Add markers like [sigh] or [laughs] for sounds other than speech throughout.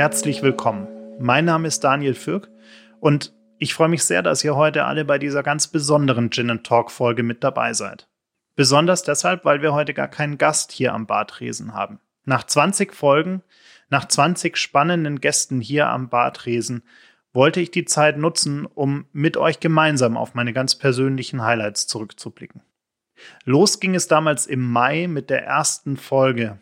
Herzlich willkommen. Mein Name ist Daniel Fürk und ich freue mich sehr, dass ihr heute alle bei dieser ganz besonderen Gin Talk Folge mit dabei seid. Besonders deshalb, weil wir heute gar keinen Gast hier am Bartresen haben. Nach 20 Folgen, nach 20 spannenden Gästen hier am Bartresen wollte ich die Zeit nutzen, um mit euch gemeinsam auf meine ganz persönlichen Highlights zurückzublicken. Los ging es damals im Mai mit der ersten Folge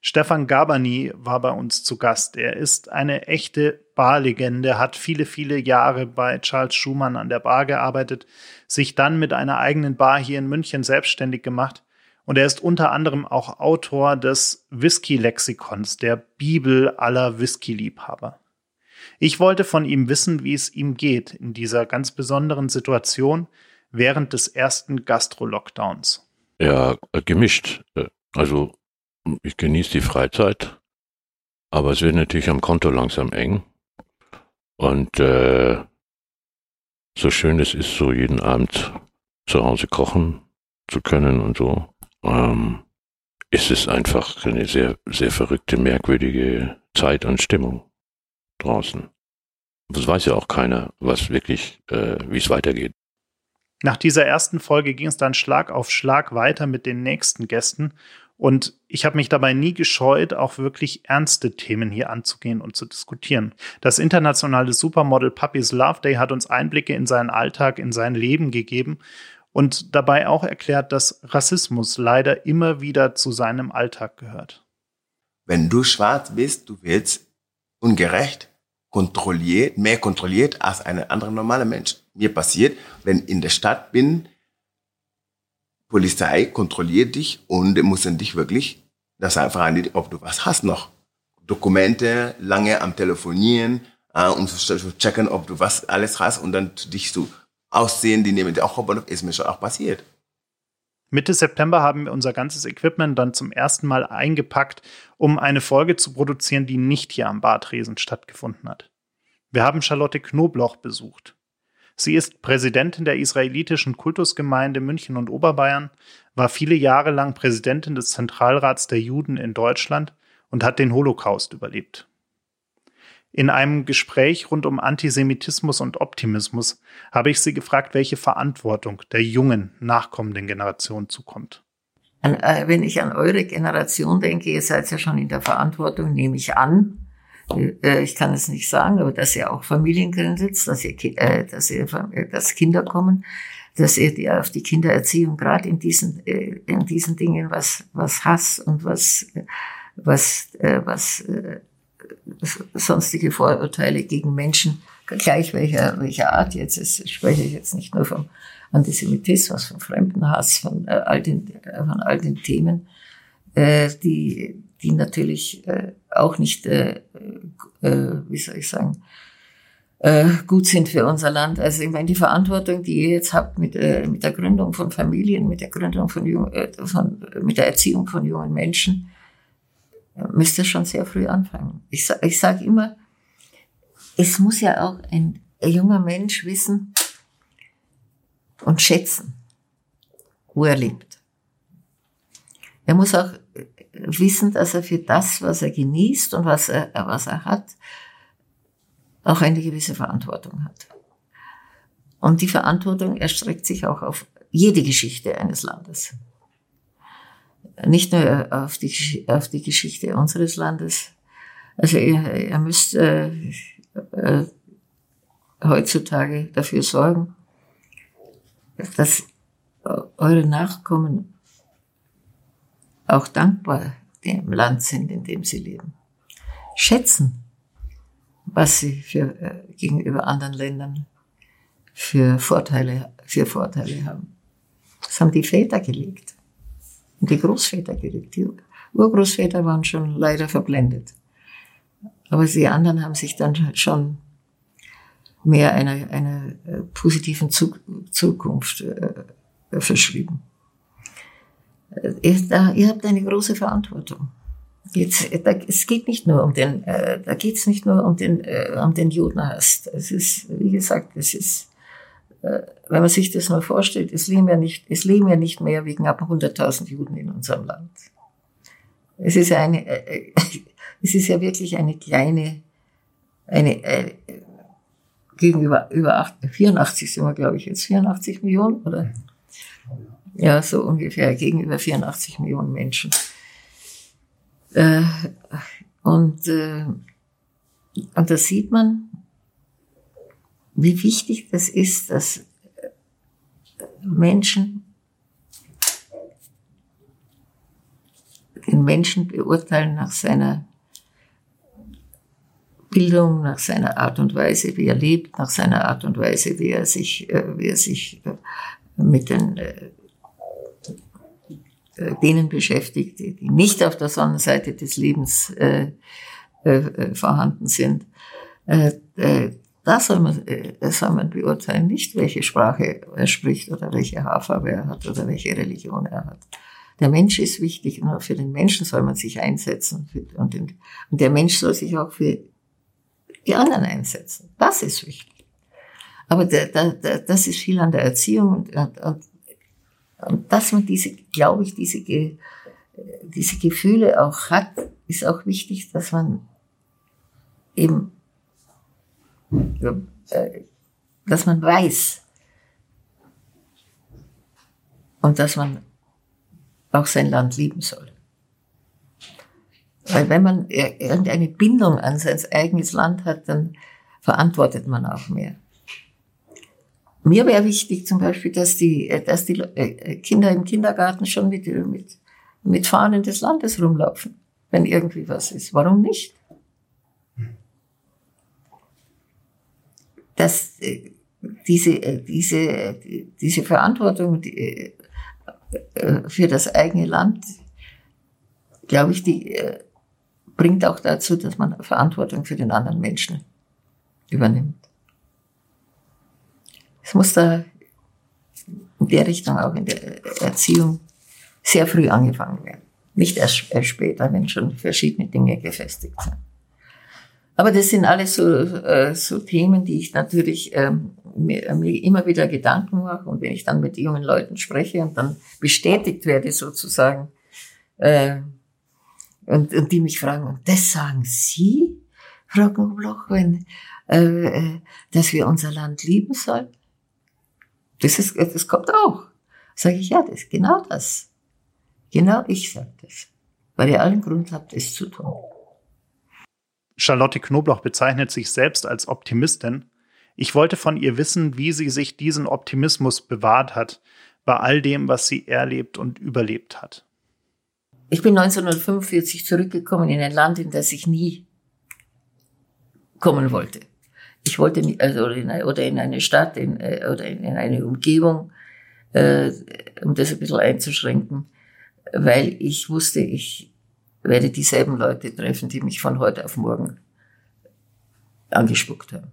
Stefan Gabani war bei uns zu Gast. Er ist eine echte Barlegende, hat viele, viele Jahre bei Charles Schumann an der Bar gearbeitet, sich dann mit einer eigenen Bar hier in München selbstständig gemacht. Und er ist unter anderem auch Autor des Whisky-Lexikons, der Bibel aller Whisky-Liebhaber. Ich wollte von ihm wissen, wie es ihm geht in dieser ganz besonderen Situation während des ersten Gastro-Lockdowns. Ja, gemischt. Also ich genieße die Freizeit, aber es wird natürlich am Konto langsam eng. Und äh, so schön es ist, so jeden Abend zu Hause kochen zu können und so, ähm, ist es einfach eine sehr, sehr verrückte, merkwürdige Zeit und Stimmung draußen. Das weiß ja auch keiner, was wirklich, äh, wie es weitergeht. Nach dieser ersten Folge ging es dann Schlag auf Schlag weiter mit den nächsten Gästen und ich habe mich dabei nie gescheut, auch wirklich ernste Themen hier anzugehen und zu diskutieren. Das internationale Supermodel Puppies Love Day hat uns Einblicke in seinen Alltag, in sein Leben gegeben und dabei auch erklärt, dass Rassismus leider immer wieder zu seinem Alltag gehört. Wenn du schwarz bist, du wirst ungerecht, kontrolliert, mehr kontrolliert als ein anderer normaler Mensch. Mir passiert, wenn ich in der Stadt bin, Polizei kontrolliert dich und müssen dich wirklich, das einfach an, ob du was hast noch. Dokumente, lange am Telefonieren, äh, um zu checken, ob du was alles hast und dann dich so aussehen, die nehmen dir auch Hauptbahnhof, ist mir schon auch passiert. Mitte September haben wir unser ganzes Equipment dann zum ersten Mal eingepackt, um eine Folge zu produzieren, die nicht hier am Bartresen stattgefunden hat. Wir haben Charlotte Knobloch besucht. Sie ist Präsidentin der israelitischen Kultusgemeinde München und Oberbayern, war viele Jahre lang Präsidentin des Zentralrats der Juden in Deutschland und hat den Holocaust überlebt. In einem Gespräch rund um Antisemitismus und Optimismus habe ich sie gefragt, welche Verantwortung der jungen, nachkommenden Generation zukommt. Äh, wenn ich an eure Generation denke, ihr seid ja schon in der Verantwortung, nehme ich an, ich kann es nicht sagen, aber dass ihr auch Familien gründet, dass ihr, äh, dass ihr, äh, dass Kinder kommen, dass ihr die, auf die Kindererziehung gerade in diesen, äh, in diesen Dingen, was, was Hass und was, was, äh, was äh, sonstige Vorurteile gegen Menschen, gleich welcher, welcher Art jetzt ist, spreche ich jetzt nicht nur vom Antisemitismus, vom Fremdenhass, von äh, all den, von all den Themen, äh, die, die natürlich äh, auch nicht, äh, äh, wie soll ich sagen, äh, gut sind für unser Land. Also ich meine, die Verantwortung, die ihr jetzt habt mit, äh, mit der Gründung von Familien, mit der Gründung von, jung, äh, von mit der Erziehung von jungen Menschen, müsst ihr schon sehr früh anfangen. Ich, ich sage immer, es muss ja auch ein, ein junger Mensch wissen und schätzen, wo er lebt. Er muss auch wissen, dass er für das, was er genießt und was er, was er hat, auch eine gewisse Verantwortung hat. Und die Verantwortung erstreckt sich auch auf jede Geschichte eines Landes. Nicht nur auf die, auf die Geschichte unseres Landes. Also ihr, ihr müsst äh, äh, heutzutage dafür sorgen, dass eure Nachkommen auch dankbar dem Land sind, in dem sie leben. Schätzen, was sie für, äh, gegenüber anderen Ländern für Vorteile, für Vorteile haben. Das haben die Väter gelegt. die Großväter gekriegt. Die Urgroßväter waren schon leider verblendet. Aber die anderen haben sich dann schon mehr einer, einer äh, positiven Zukunft äh, verschrieben. Äh, ihr, da, ihr habt eine große Verantwortung. Jetzt, da, es geht nicht nur um den, äh, da geht es nicht nur um den, äh, um den Judenhass. Es ist, wie gesagt, es ist, äh, wenn man sich das mal vorstellt, es leben ja nicht, es leben ja nicht mehr wegen ab 100.000 Juden in unserem Land. Es ist ja eine, äh, [laughs] es ist ja wirklich eine kleine, eine, äh, gegenüber über 8, 84 sind wir, glaube ich, jetzt 84 Millionen, oder? Ja, so ungefähr, gegenüber 84 Millionen Menschen. Äh, und, äh, und da sieht man, wie wichtig das ist, dass Menschen den Menschen beurteilen nach seiner Bildung, nach seiner Art und Weise, wie er lebt, nach seiner Art und Weise, wie er sich, äh, wie er sich äh, mit den äh, denen beschäftigt, die nicht auf der Sonnenseite des Lebens äh, äh, vorhanden sind. Äh, äh, da soll man, äh, soll man beurteilen, nicht welche Sprache er spricht oder welche Haarfarbe er hat oder welche Religion er hat. Der Mensch ist wichtig, nur für den Menschen soll man sich einsetzen und, den, und der Mensch soll sich auch für die anderen einsetzen. Das ist wichtig. Aber der, der, der, das ist viel an der Erziehung und, und, und und dass man diese, glaube ich, diese, diese Gefühle auch hat, ist auch wichtig, dass man eben, äh, dass man weiß und dass man auch sein Land lieben soll. Weil wenn man irgendeine Bindung an sein eigenes Land hat, dann verantwortet man auch mehr. Mir wäre wichtig zum Beispiel, dass die, äh, dass die äh, Kinder im Kindergarten schon mit, mit, mit Fahnen des Landes rumlaufen, wenn irgendwie was ist. Warum nicht? Dass äh, diese, diese, diese Verantwortung für das eigene Land, glaube ich, die bringt auch dazu, dass man Verantwortung für den anderen Menschen übernimmt. Es muss da in der Richtung auch in der Erziehung sehr früh angefangen werden. Nicht erst, erst später, wenn schon verschiedene Dinge gefestigt sind. Aber das sind alles so, äh, so Themen, die ich natürlich ähm, mir, mir immer wieder Gedanken mache. Und wenn ich dann mit jungen Leuten spreche und dann bestätigt werde sozusagen, äh, und, und die mich fragen, und das sagen Sie, Frau Gobloch, wenn, äh, äh, dass wir unser Land lieben sollen? Das, ist, das kommt auch. Sage ich, ja, das ist genau das. Genau ich sage das. Weil ihr allen Grund habt, es zu tun. Charlotte Knoblauch bezeichnet sich selbst als Optimistin. Ich wollte von ihr wissen, wie sie sich diesen Optimismus bewahrt hat bei all dem, was sie erlebt und überlebt hat. Ich bin 1945 zurückgekommen in ein Land, in das ich nie kommen wollte. Ich wollte nicht, also in, oder in eine Stadt in, äh, oder in, in eine Umgebung, äh, um das ein bisschen einzuschränken, weil ich wusste, ich werde dieselben Leute treffen, die mich von heute auf morgen angespuckt haben.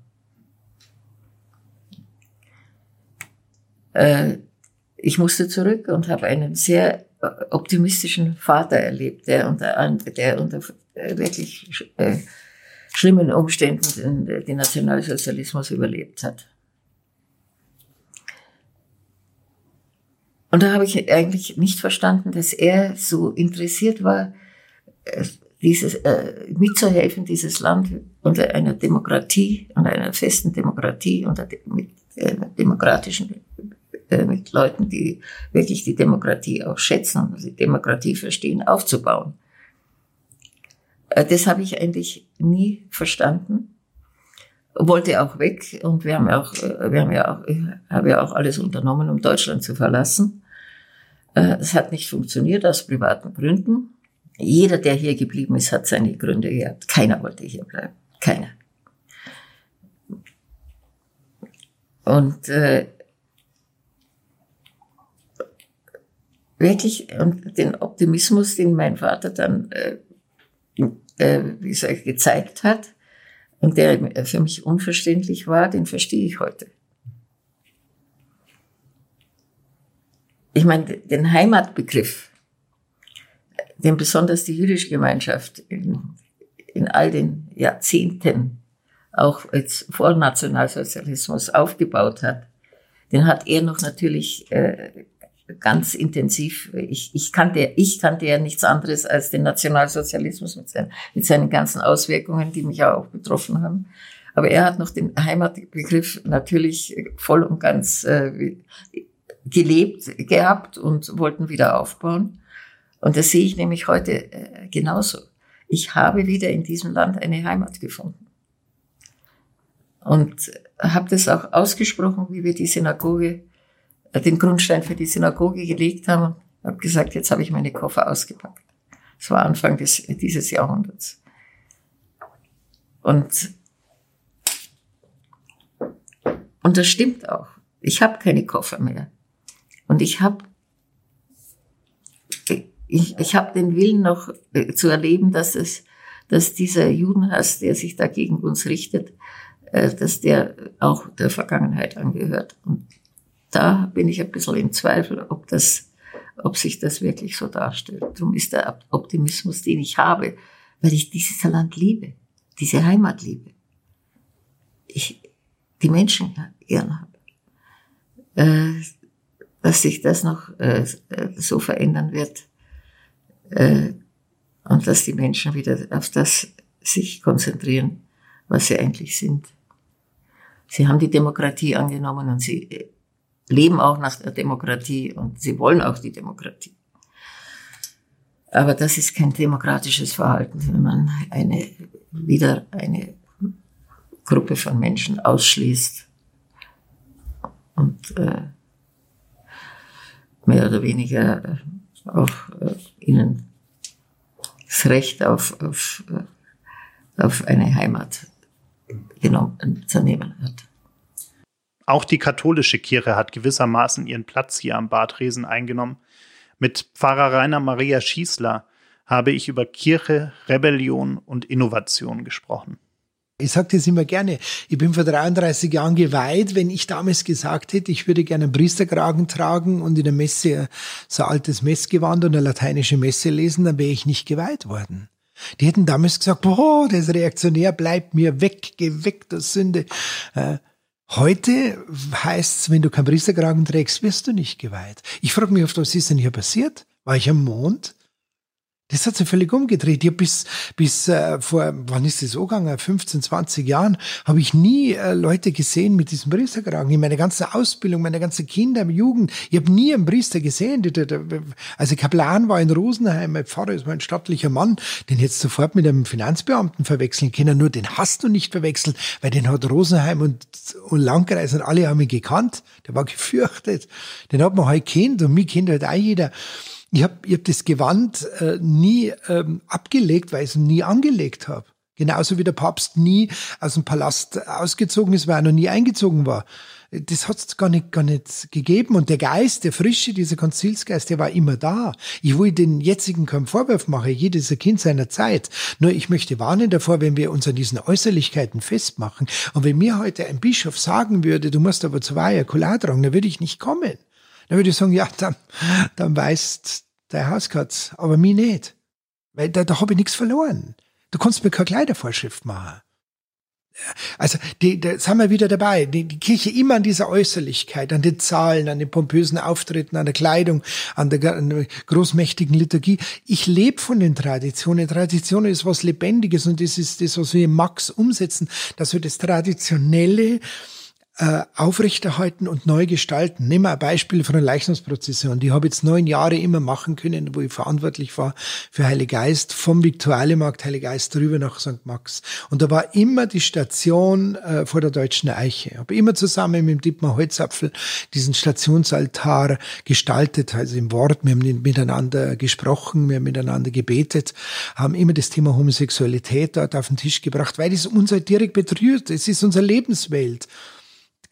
Äh, ich musste zurück und habe einen sehr optimistischen Vater erlebt, der unter, der unter wirklich äh, schlimmen Umständen den Nationalsozialismus überlebt hat. Und da habe ich eigentlich nicht verstanden, dass er so interessiert war, äh, dieses, äh, mitzuhelfen, dieses Land unter einer Demokratie, unter einer festen Demokratie, unter mit äh, demokratischen, äh, mit Leuten, die wirklich die Demokratie auch schätzen und die Demokratie verstehen, aufzubauen. Äh, das habe ich eigentlich nie verstanden. Wollte auch weg und wir haben ja auch, wir haben ja auch, habe ja auch alles unternommen, um Deutschland zu verlassen. Äh, es hat nicht funktioniert aus privaten Gründen. Jeder, der hier geblieben ist, hat seine Gründe gehabt. Keiner wollte hier bleiben. Keiner. Und äh, wirklich und den Optimismus, den mein Vater dann äh, äh, wie gesagt, gezeigt hat und der für mich unverständlich war, den verstehe ich heute. Ich meine, den Heimatbegriff, den besonders die jüdische Gemeinschaft in, in all den Jahrzehnten, auch jetzt vor Nationalsozialismus aufgebaut hat, den hat er noch natürlich äh, ganz intensiv. Ich, ich, kannte, ich kannte ja nichts anderes als den Nationalsozialismus mit seinen, mit seinen ganzen Auswirkungen, die mich auch betroffen haben. Aber er hat noch den Heimatbegriff natürlich voll und ganz äh, gelebt gehabt und wollten wieder aufbauen. Und das sehe ich nämlich heute äh, genauso. Ich habe wieder in diesem Land eine Heimat gefunden. Und habe das auch ausgesprochen, wie wir die Synagoge den Grundstein für die Synagoge gelegt haben habe gesagt, jetzt habe ich meine Koffer ausgepackt. Das war Anfang des, dieses Jahrhunderts. Und, und das stimmt auch. Ich habe keine Koffer mehr. Und ich habe ich, ich hab den Willen noch äh, zu erleben, dass es, dass dieser Judenhass, der sich da gegen uns richtet, äh, dass der auch der Vergangenheit angehört. Und da bin ich ein bisschen im Zweifel, ob das, ob sich das wirklich so darstellt. Darum ist der Optimismus, den ich habe, weil ich dieses Land liebe, diese Heimat liebe. Ich die Menschen gern habe. Äh, dass sich das noch äh, so verändern wird äh, und dass die Menschen wieder auf das sich konzentrieren, was sie eigentlich sind. Sie haben die Demokratie angenommen und sie leben auch nach der Demokratie und sie wollen auch die Demokratie. Aber das ist kein demokratisches Verhalten, wenn man eine, wieder eine Gruppe von Menschen ausschließt und äh, mehr oder weniger äh, auch äh, ihnen das Recht auf, auf, äh, auf eine Heimat genommen, zu nehmen hat. Auch die katholische Kirche hat gewissermaßen ihren Platz hier am Badresen eingenommen. Mit Pfarrer Rainer Maria Schießler habe ich über Kirche, Rebellion und Innovation gesprochen. Ich sage das immer gerne. Ich bin vor 33 Jahren geweiht. Wenn ich damals gesagt hätte, ich würde gerne einen Priesterkragen tragen und in der Messe so ein altes Messgewand und eine lateinische Messe lesen, dann wäre ich nicht geweiht worden. Die hätten damals gesagt, boah, das Reaktionär bleibt mir weg, geh weg, das Sünde. Heute heißt es, wenn du keinen Priesterkragen trägst, wirst du nicht geweiht. Ich frage mich oft, was ist denn hier passiert? War ich am Mond? Das hat sich völlig umgedreht. Ich bis, bis äh, vor, wann ist das so gegangen? 15, 20 Jahren habe ich nie äh, Leute gesehen mit diesem Priesterkragen. In meiner ganzen Ausbildung, meine ganze Kinder, Jugend, ich habe nie einen Priester gesehen. Also Kaplan war in Rosenheim, mein Pfarrer ist mein stattlicher Mann, den jetzt sofort mit einem Finanzbeamten verwechseln können. Nur den hast du nicht verwechselt, weil den hat Rosenheim und, und Landkreis und alle haben ihn gekannt. Der war gefürchtet. Den hat man halt kennt und mich kennt halt auch jeder. Ich habe ich hab das Gewand äh, nie ähm, abgelegt, weil ich es nie angelegt habe. Genauso wie der Papst nie aus dem Palast ausgezogen ist, weil er noch nie eingezogen war. Das hat es gar nicht, gar nicht gegeben. Und der Geist, der Frische, dieser Konzilsgeist, der war immer da. Ich will den jetzigen keinen Vorwurf machen. Jedes Kind seiner Zeit. Nur ich möchte warnen davor, wenn wir uns an diesen Äußerlichkeiten festmachen. Und wenn mir heute ein Bischof sagen würde, du musst aber zu Weiher Kular tragen, dann würde ich nicht kommen. Dann würde ich sagen, ja, dann, dann weißt dein Hauskatz, aber mich nicht. Weil da, da habe ich nichts verloren. Du kannst mir keine Kleidervorschrift machen. Also, die, da sind wir wieder dabei. Die, die Kirche immer an dieser Äußerlichkeit, an den Zahlen, an den pompösen Auftritten, an der Kleidung, an der, an der großmächtigen Liturgie. Ich lebe von den Traditionen. Tradition ist was Lebendiges und das ist das, was wir im Max umsetzen, dass wir das Traditionelle äh, aufrechterhalten und neu gestalten. Nehmen wir ein Beispiel von der Leichnamsprozession. Die habe ich jetzt neun Jahre immer machen können, wo ich verantwortlich war für Heilige Geist, vom Viktualienmarkt Heilige Geist drüber nach St. Max. Und da war immer die Station äh, vor der Deutschen Eiche. Habe immer zusammen mit dem Dietmar Holzapfel diesen Stationsaltar gestaltet, also im Wort. Wir haben miteinander gesprochen, wir haben miteinander gebetet, haben immer das Thema Homosexualität dort auf den Tisch gebracht, weil es uns halt direkt berührt. Es ist unsere Lebenswelt.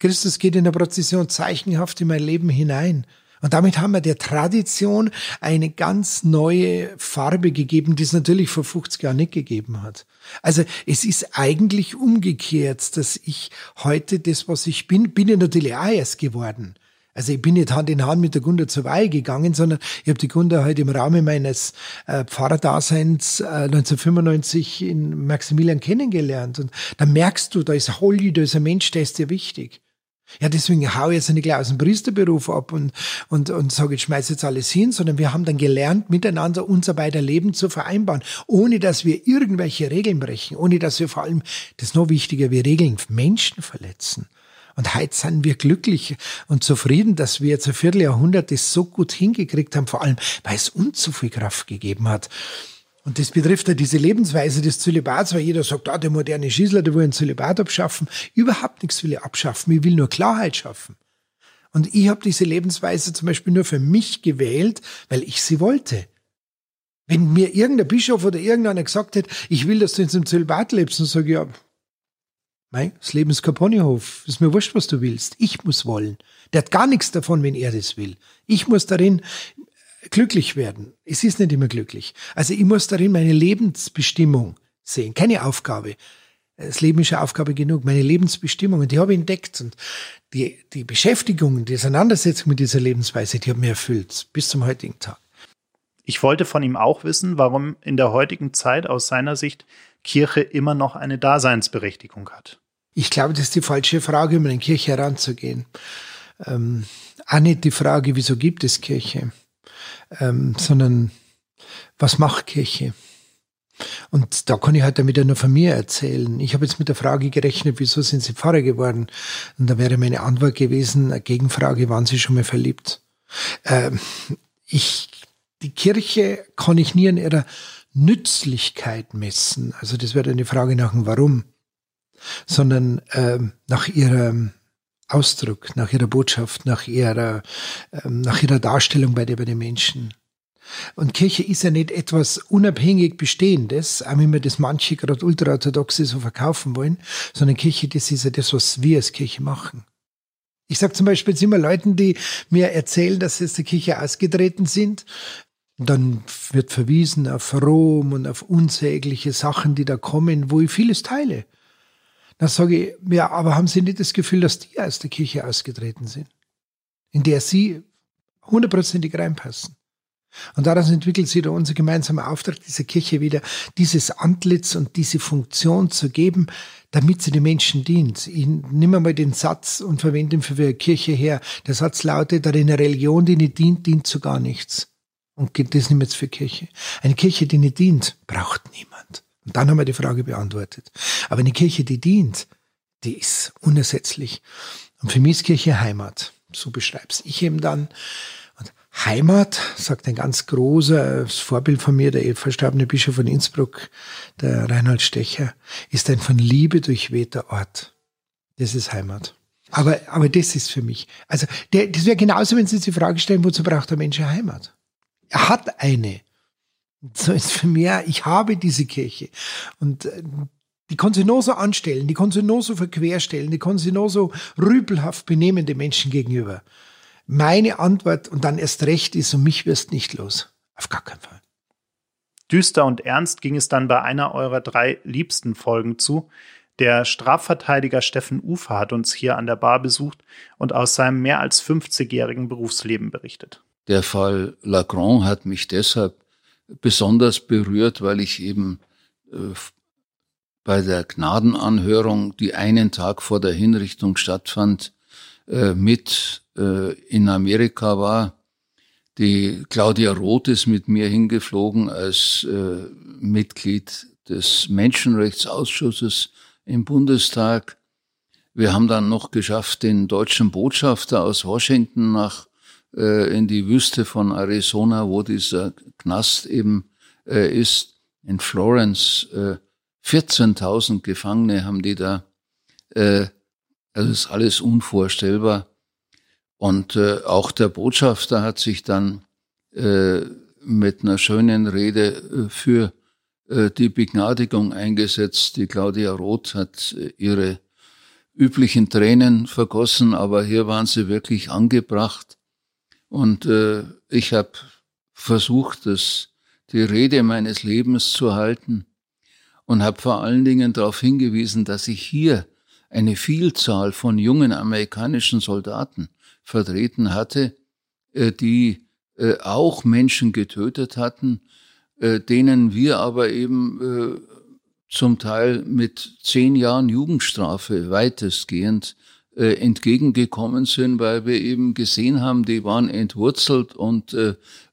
Christus geht in der Prozession zeichenhaft in mein Leben hinein. Und damit haben wir der Tradition eine ganz neue Farbe gegeben, die es natürlich vor 50 Jahren nicht gegeben hat. Also es ist eigentlich umgekehrt, dass ich heute das, was ich bin, bin ich natürlich auch erst geworden. Also ich bin nicht Hand in Hand mit der Gunda zur Weihe gegangen, sondern ich habe die Gunda halt im Rahmen meines äh, Pfarrerdaseins äh, 1995 in Maximilian kennengelernt. Und da merkst du, da ist Holly, da ist ein Mensch, der ist dir wichtig. Ja, deswegen hau ich jetzt nicht gleich aus dem Priesterberuf ab und, und, und sage, ich schmeiß jetzt alles hin, sondern wir haben dann gelernt, miteinander unser beider Leben zu vereinbaren, ohne dass wir irgendwelche Regeln brechen, ohne dass wir vor allem, das ist noch wichtiger, wir Regeln Menschen verletzen. Und heute sind wir glücklich und zufrieden, dass wir jetzt ein Vierteljahrhundert das so gut hingekriegt haben, vor allem, weil es uns so viel Kraft gegeben hat. Und das betrifft ja diese Lebensweise des Zölibats, weil jeder sagt, ah, der moderne Schießler, der will ein Zölibat abschaffen. Überhaupt nichts will ich abschaffen. Ich will nur Klarheit schaffen. Und ich habe diese Lebensweise zum Beispiel nur für mich gewählt, weil ich sie wollte. Wenn mir irgendein Bischof oder irgendeiner gesagt hätte, ich will, dass du in einem Zölibat lebst, dann sage ich, ja, mein, das Leben ist kein Ponyhof. Ist mir wurscht, was du willst. Ich muss wollen. Der hat gar nichts davon, wenn er das will. Ich muss darin glücklich werden. Es ist nicht immer glücklich. Also ich muss darin meine Lebensbestimmung sehen, keine Aufgabe. Das Leben ist ja Aufgabe genug, meine Lebensbestimmung, die habe ich entdeckt. Und die, die Beschäftigung, die Auseinandersetzung mit dieser Lebensweise, die hat mir erfüllt, bis zum heutigen Tag. Ich wollte von ihm auch wissen, warum in der heutigen Zeit aus seiner Sicht Kirche immer noch eine Daseinsberechtigung hat. Ich glaube, das ist die falsche Frage, um an die Kirche heranzugehen. Ähm, auch nicht die Frage, wieso gibt es Kirche? Ähm, sondern was macht Kirche? Und da kann ich halt ja nur von mir erzählen. Ich habe jetzt mit der Frage gerechnet, wieso sind Sie Pfarrer geworden? Und da wäre meine Antwort gewesen, eine Gegenfrage, waren Sie schon mal verliebt? Ähm, ich, die Kirche kann ich nie an ihrer Nützlichkeit messen. Also das wäre eine Frage nach dem Warum. Sondern ähm, nach ihrem Ausdruck, nach ihrer Botschaft, nach ihrer, ähm, nach ihrer Darstellung bei, bei den Menschen. Und Kirche ist ja nicht etwas unabhängig Bestehendes, auch wenn wir das manche gerade ultraorthodoxe so verkaufen wollen, sondern Kirche, das ist ja das, was wir als Kirche machen. Ich sage zum Beispiel immer Leuten, die mir erzählen, dass sie aus der Kirche ausgetreten sind. Dann wird verwiesen auf Rom und auf unsägliche Sachen, die da kommen, wo ich vieles teile. Dann sage ich, ja, aber haben Sie nicht das Gefühl, dass die aus der Kirche ausgetreten sind, in der Sie hundertprozentig reinpassen? Und daraus entwickelt sich da unser gemeinsamer Auftrag dieser Kirche wieder, dieses Antlitz und diese Funktion zu geben, damit sie den Menschen dient. Ich nehme mal den Satz und verwende ihn für die Kirche her. Der Satz lautet, eine Religion, die nicht dient, dient zu gar nichts. Und das nehmen wir jetzt für Kirche. Eine Kirche, die nicht dient, braucht niemand. Und dann haben wir die Frage beantwortet. Aber eine Kirche, die dient, die ist unersetzlich. Und für mich ist Kirche Heimat. So beschreib's ich eben dann. Und Heimat, sagt ein ganz großer Vorbild von mir, der verstorbene Bischof von Innsbruck, der Reinhold Stecher, ist ein von Liebe durchwehter Ort. Das ist Heimat. Aber, aber das ist für mich. Also, der, das wäre genauso, wenn Sie sich die Frage stellen, wozu braucht der Mensch eine Heimat? Er hat eine. So ist für mich, ich habe diese Kirche. Und äh, die kann sie nur so anstellen, die kann sie nur so verquerstellen, die kann sie nur so rüpelhaft benehmen den Menschen gegenüber. Meine Antwort und dann erst recht ist, um mich wirst nicht los. Auf gar keinen Fall. Düster und ernst ging es dann bei einer eurer drei liebsten Folgen zu. Der Strafverteidiger Steffen Ufer hat uns hier an der Bar besucht und aus seinem mehr als 50-jährigen Berufsleben berichtet. Der Fall Lagrange hat mich deshalb besonders berührt, weil ich eben äh, bei der Gnadenanhörung, die einen Tag vor der Hinrichtung stattfand, äh, mit äh, in Amerika war. Die Claudia Roth ist mit mir hingeflogen als Mitglied des Menschenrechtsausschusses im Bundestag. Wir haben dann noch geschafft, den deutschen Botschafter aus Washington nach äh, in die Wüste von Arizona, wo dieser Knast eben äh, ist, in Florence. Äh, 14.000 Gefangene haben die da. Äh, das ist alles unvorstellbar. Und äh, auch der Botschafter hat sich dann äh, mit einer schönen Rede äh, für äh, die Begnadigung eingesetzt. Die Claudia Roth hat äh, ihre üblichen Tränen vergossen, aber hier waren sie wirklich angebracht. Und äh, ich habe versucht, das, die Rede meines Lebens zu halten und habe vor allen Dingen darauf hingewiesen, dass ich hier eine Vielzahl von jungen amerikanischen Soldaten vertreten hatte, äh, die äh, auch Menschen getötet hatten, äh, denen wir aber eben zum Teil mit zehn Jahren Jugendstrafe weitestgehend entgegengekommen sind, weil wir eben gesehen haben, die waren entwurzelt und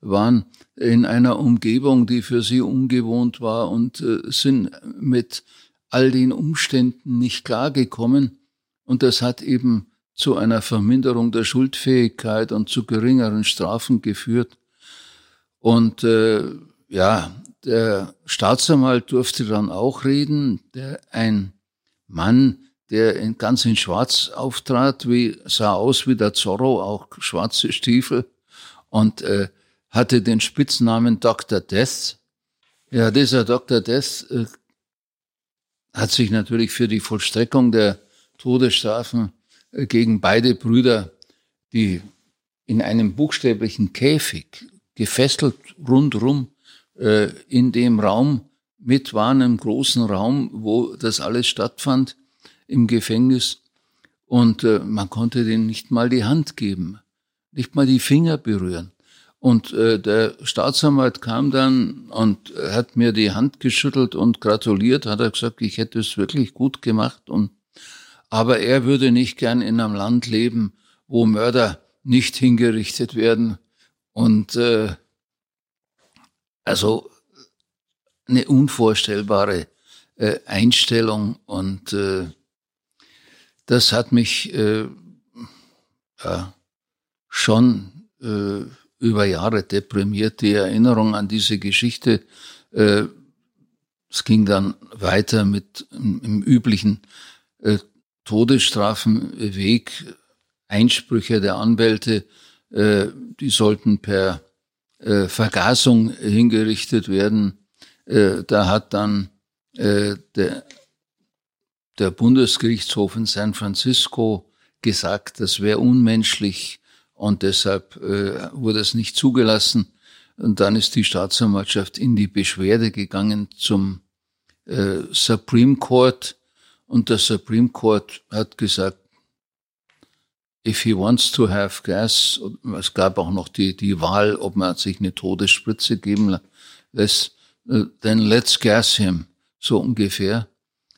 waren in einer Umgebung, die für sie ungewohnt war und sind mit all den Umständen nicht klargekommen. Und das hat eben zu einer Verminderung der Schuldfähigkeit und zu geringeren Strafen geführt. Und äh, ja, der Staatsanwalt durfte dann auch reden, der ein Mann, der in, ganz in Schwarz auftrat, wie sah aus wie der Zorro, auch schwarze Stiefel und äh, hatte den Spitznamen Dr. Death. Ja, dieser Dr. Death äh, hat sich natürlich für die Vollstreckung der Todesstrafen äh, gegen beide Brüder, die in einem buchstäblichen Käfig gefesselt rundrum äh, in dem Raum mit waren, im großen Raum, wo das alles stattfand, im Gefängnis. Und äh, man konnte denen nicht mal die Hand geben, nicht mal die Finger berühren. Und äh, der Staatsanwalt kam dann und hat mir die Hand geschüttelt und gratuliert, hat er gesagt, ich hätte es wirklich gut gemacht und aber er würde nicht gern in einem Land leben, wo Mörder nicht hingerichtet werden. Und äh, also eine unvorstellbare äh, Einstellung. Und äh, das hat mich äh, ja, schon äh, über Jahre deprimiert. Die Erinnerung an diese Geschichte, äh, es ging dann weiter mit im üblichen äh, Todesstrafenweg, Einsprüche der Anwälte, äh, die sollten per äh, Vergasung hingerichtet werden. Äh, da hat dann äh, der, der Bundesgerichtshof in San Francisco gesagt, das wäre unmenschlich und deshalb äh, wurde es nicht zugelassen. Und dann ist die Staatsanwaltschaft in die Beschwerde gegangen zum äh, Supreme Court und der Supreme Court hat gesagt, if he wants to have gas, es gab auch noch die, die Wahl, ob man sich eine Todesspritze geben lässt, äh, then let's gas him, so ungefähr.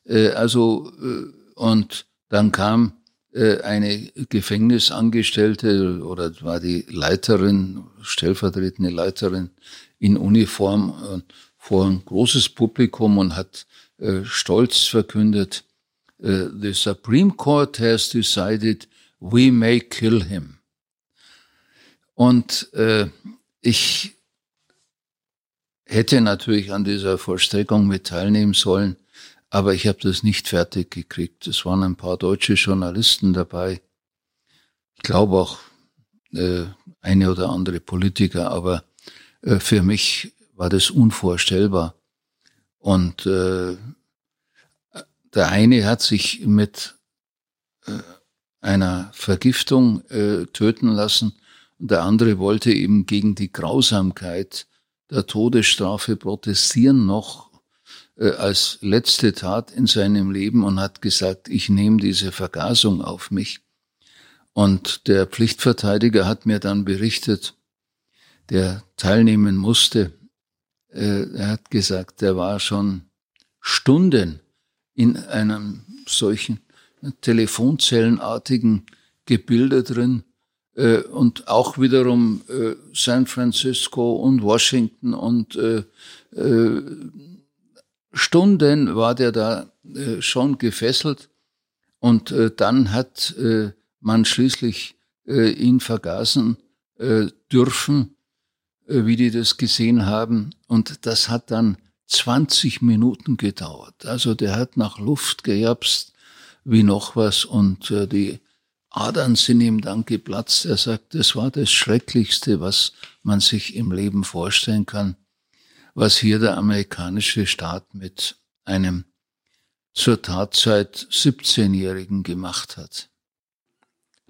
Äh, also, äh, und dann kam eine Gefängnisangestellte oder war die Leiterin, stellvertretende Leiterin in Uniform vor ein großes Publikum und hat stolz verkündet, the Supreme Court has decided we may kill him. Und äh, ich hätte natürlich an dieser Vollstreckung mit teilnehmen sollen, aber ich habe das nicht fertig gekriegt. Es waren ein paar deutsche Journalisten dabei. Ich glaube auch äh, eine oder andere Politiker, aber äh, für mich war das unvorstellbar. Und äh, der eine hat sich mit äh, einer Vergiftung äh, töten lassen und der andere wollte eben gegen die Grausamkeit der Todesstrafe protestieren noch als letzte Tat in seinem Leben und hat gesagt, ich nehme diese Vergasung auf mich. Und der Pflichtverteidiger hat mir dann berichtet, der teilnehmen musste, äh, er hat gesagt, der war schon Stunden in einem solchen telefonzellenartigen Gebilde drin äh, und auch wiederum äh, San Francisco und Washington und äh, äh, Stunden war der da äh, schon gefesselt und äh, dann hat äh, man schließlich äh, ihn vergasen äh, dürfen, äh, wie die das gesehen haben und das hat dann 20 Minuten gedauert. Also der hat nach Luft gejapst wie noch was und die Adern sind ihm dann geplatzt. Er sagt, das war das Schrecklichste, was man sich im Leben vorstellen kann, was hier der amerikanische Staat mit einem zur Tatzeit 17-Jährigen gemacht hat.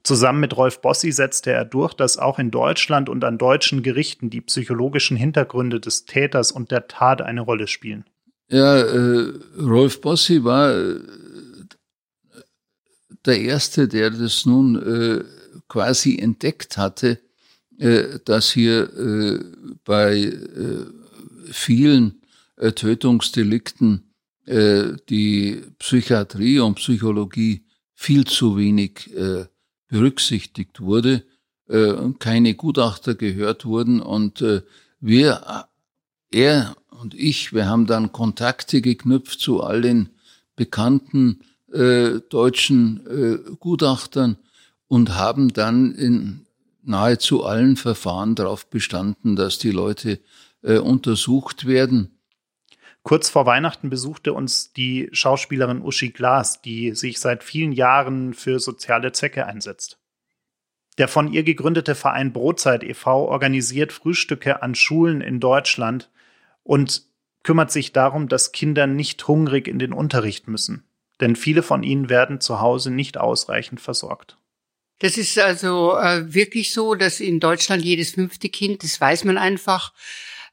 Zusammen mit Rolf Bossi setzte er durch, dass auch in Deutschland und an deutschen Gerichten die psychologischen Hintergründe des Täters und der Tat eine Rolle spielen. Ja, äh, Rolf Bossi war äh, der Erste, der das nun äh, quasi entdeckt hatte, äh, dass hier äh, bei vielen äh, Tötungsdelikten äh, die Psychiatrie und Psychologie viel zu wenig äh, berücksichtigt wurde, äh, keine Gutachter gehört wurden. Und äh, wir, er und ich, wir haben dann Kontakte geknüpft zu all den bekannten äh, deutschen äh, Gutachtern und haben dann in nahezu allen Verfahren darauf bestanden, dass die Leute äh, untersucht werden. Kurz vor Weihnachten besuchte uns die Schauspielerin Uschi Glas, die sich seit vielen Jahren für soziale Zwecke einsetzt. Der von ihr gegründete Verein Brotzeit e.V. organisiert Frühstücke an Schulen in Deutschland und kümmert sich darum, dass Kinder nicht hungrig in den Unterricht müssen. Denn viele von ihnen werden zu Hause nicht ausreichend versorgt. Das ist also äh, wirklich so, dass in Deutschland jedes fünfte Kind, das weiß man einfach,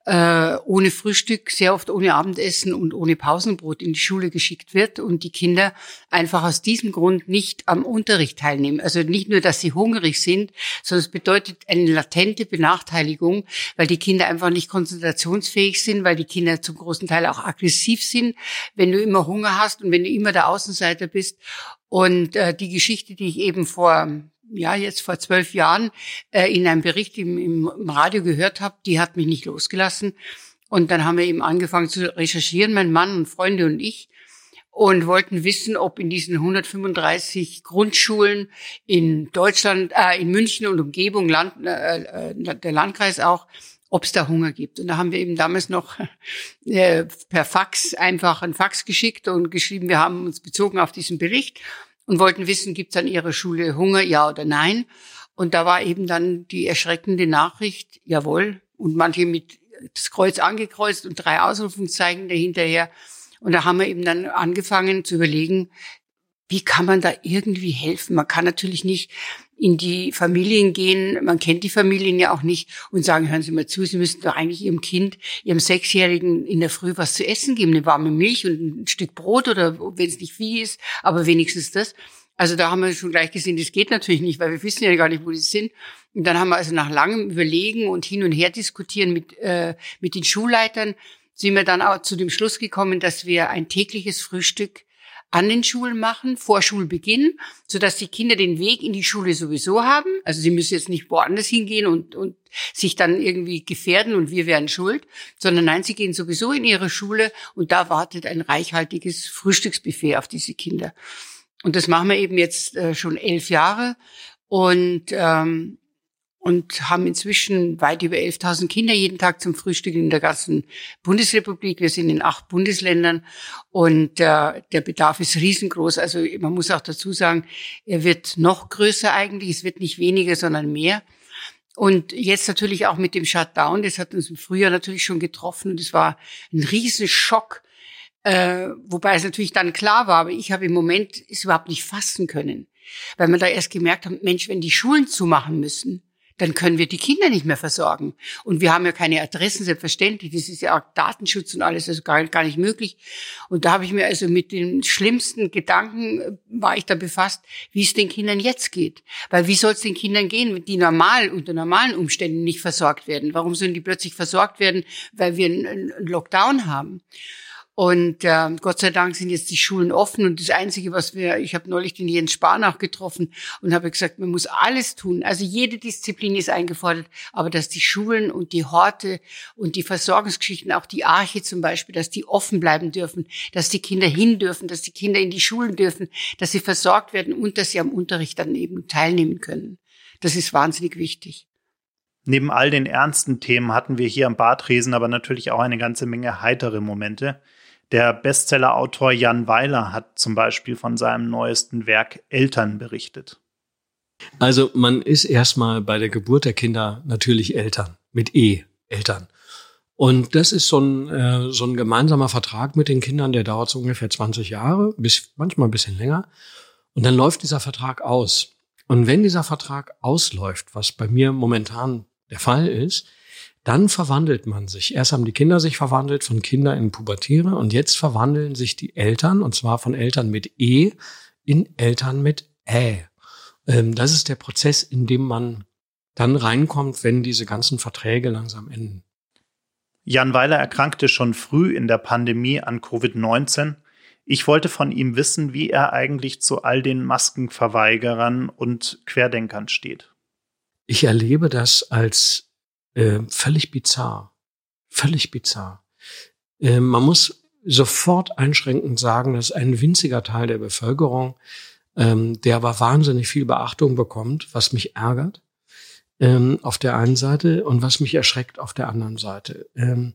äh, ohne Frühstück, sehr oft ohne Abendessen und ohne Pausenbrot in die Schule geschickt wird und die Kinder einfach aus diesem Grund nicht am Unterricht teilnehmen. Also nicht nur, dass sie hungrig sind, sondern es bedeutet eine latente Benachteiligung, weil die Kinder einfach nicht konzentrationsfähig sind, weil die Kinder zum großen Teil auch aggressiv sind, wenn du immer Hunger hast und wenn du immer der Außenseiter bist. Und äh, die Geschichte, die ich eben vor ja jetzt vor zwölf Jahren äh, in einem Bericht im, im Radio gehört habe, die hat mich nicht losgelassen. Und dann haben wir eben angefangen zu recherchieren, mein Mann und Freunde und ich, und wollten wissen, ob in diesen 135 Grundschulen in Deutschland, äh, in München und Umgebung, Land, äh, äh, der Landkreis auch, ob es da Hunger gibt. Und da haben wir eben damals noch [laughs] äh, per Fax einfach ein Fax geschickt und geschrieben, wir haben uns bezogen auf diesen Bericht und wollten wissen, gibt es an ihrer Schule Hunger, ja oder nein. Und da war eben dann die erschreckende Nachricht, jawohl. Und manche mit das Kreuz angekreuzt und drei Ausrufungszeichen dahinterher. Und da haben wir eben dann angefangen zu überlegen, wie kann man da irgendwie helfen? Man kann natürlich nicht in die Familien gehen, man kennt die Familien ja auch nicht und sagen, hören Sie mal zu, Sie müssen doch eigentlich Ihrem Kind, Ihrem Sechsjährigen in der Früh was zu essen geben, eine warme Milch und ein Stück Brot oder wenn es nicht viel ist, aber wenigstens das. Also da haben wir schon gleich gesehen, das geht natürlich nicht, weil wir wissen ja gar nicht, wo die sind. Und dann haben wir also nach langem Überlegen und hin und her diskutieren mit, äh, mit den Schulleitern, sind wir dann auch zu dem Schluss gekommen, dass wir ein tägliches Frühstück an den Schulen machen, vor Schulbeginn, sodass die Kinder den Weg in die Schule sowieso haben. Also sie müssen jetzt nicht woanders hingehen und, und sich dann irgendwie gefährden und wir wären schuld, sondern nein, sie gehen sowieso in ihre Schule und da wartet ein reichhaltiges Frühstücksbuffet auf diese Kinder. Und das machen wir eben jetzt äh, schon elf Jahre und ähm, und haben inzwischen weit über 11.000 Kinder jeden Tag zum Frühstück in der ganzen Bundesrepublik. Wir sind in acht Bundesländern und äh, der Bedarf ist riesengroß. Also man muss auch dazu sagen, er wird noch größer eigentlich. Es wird nicht weniger, sondern mehr. Und jetzt natürlich auch mit dem Shutdown, das hat uns im Frühjahr natürlich schon getroffen und es war ein Riesenschock, äh, wobei es natürlich dann klar war, aber ich habe im Moment es überhaupt nicht fassen können, weil man da erst gemerkt hat, Mensch, wenn die Schulen zumachen müssen, dann können wir die Kinder nicht mehr versorgen. Und wir haben ja keine Adressen, selbstverständlich. Das ist ja auch Datenschutz und alles, also gar, gar nicht möglich. Und da habe ich mir also mit den schlimmsten Gedanken, äh, war ich da befasst, wie es den Kindern jetzt geht. Weil wie soll es den Kindern gehen, die normal, unter normalen Umständen nicht versorgt werden? Warum sollen die plötzlich versorgt werden, weil wir einen Lockdown haben? Und äh, Gott sei Dank sind jetzt die Schulen offen. Und das Einzige, was wir, ich habe neulich den Jens Sparnach getroffen und habe gesagt, man muss alles tun. Also jede Disziplin ist eingefordert, aber dass die Schulen und die Horte und die Versorgungsgeschichten, auch die Arche zum Beispiel, dass die offen bleiben dürfen, dass die Kinder hin dürfen, dass die Kinder in die Schulen dürfen, dass sie versorgt werden und dass sie am Unterricht dann eben teilnehmen können. Das ist wahnsinnig wichtig. Neben all den ernsten Themen hatten wir hier am Badresen aber natürlich auch eine ganze Menge heitere Momente. Der Bestsellerautor Jan Weiler hat zum Beispiel von seinem neuesten Werk Eltern berichtet. Also man ist erstmal bei der Geburt der Kinder natürlich Eltern, mit E, Eltern. Und das ist so ein, äh, so ein gemeinsamer Vertrag mit den Kindern, der dauert so ungefähr 20 Jahre, bis manchmal ein bisschen länger. Und dann läuft dieser Vertrag aus. Und wenn dieser Vertrag ausläuft, was bei mir momentan der Fall ist, dann verwandelt man sich. Erst haben die Kinder sich verwandelt von Kinder in Pubertiere und jetzt verwandeln sich die Eltern, und zwar von Eltern mit E in Eltern mit Ä. Ähm, das ist der Prozess, in dem man dann reinkommt, wenn diese ganzen Verträge langsam enden. Jan Weiler erkrankte schon früh in der Pandemie an Covid-19. Ich wollte von ihm wissen, wie er eigentlich zu all den Maskenverweigerern und Querdenkern steht. Ich erlebe das als äh, völlig bizarr. Völlig bizarr. Äh, man muss sofort einschränkend sagen, dass ein winziger Teil der Bevölkerung, ähm, der aber wahnsinnig viel Beachtung bekommt, was mich ärgert, ähm, auf der einen Seite und was mich erschreckt auf der anderen Seite. Ähm,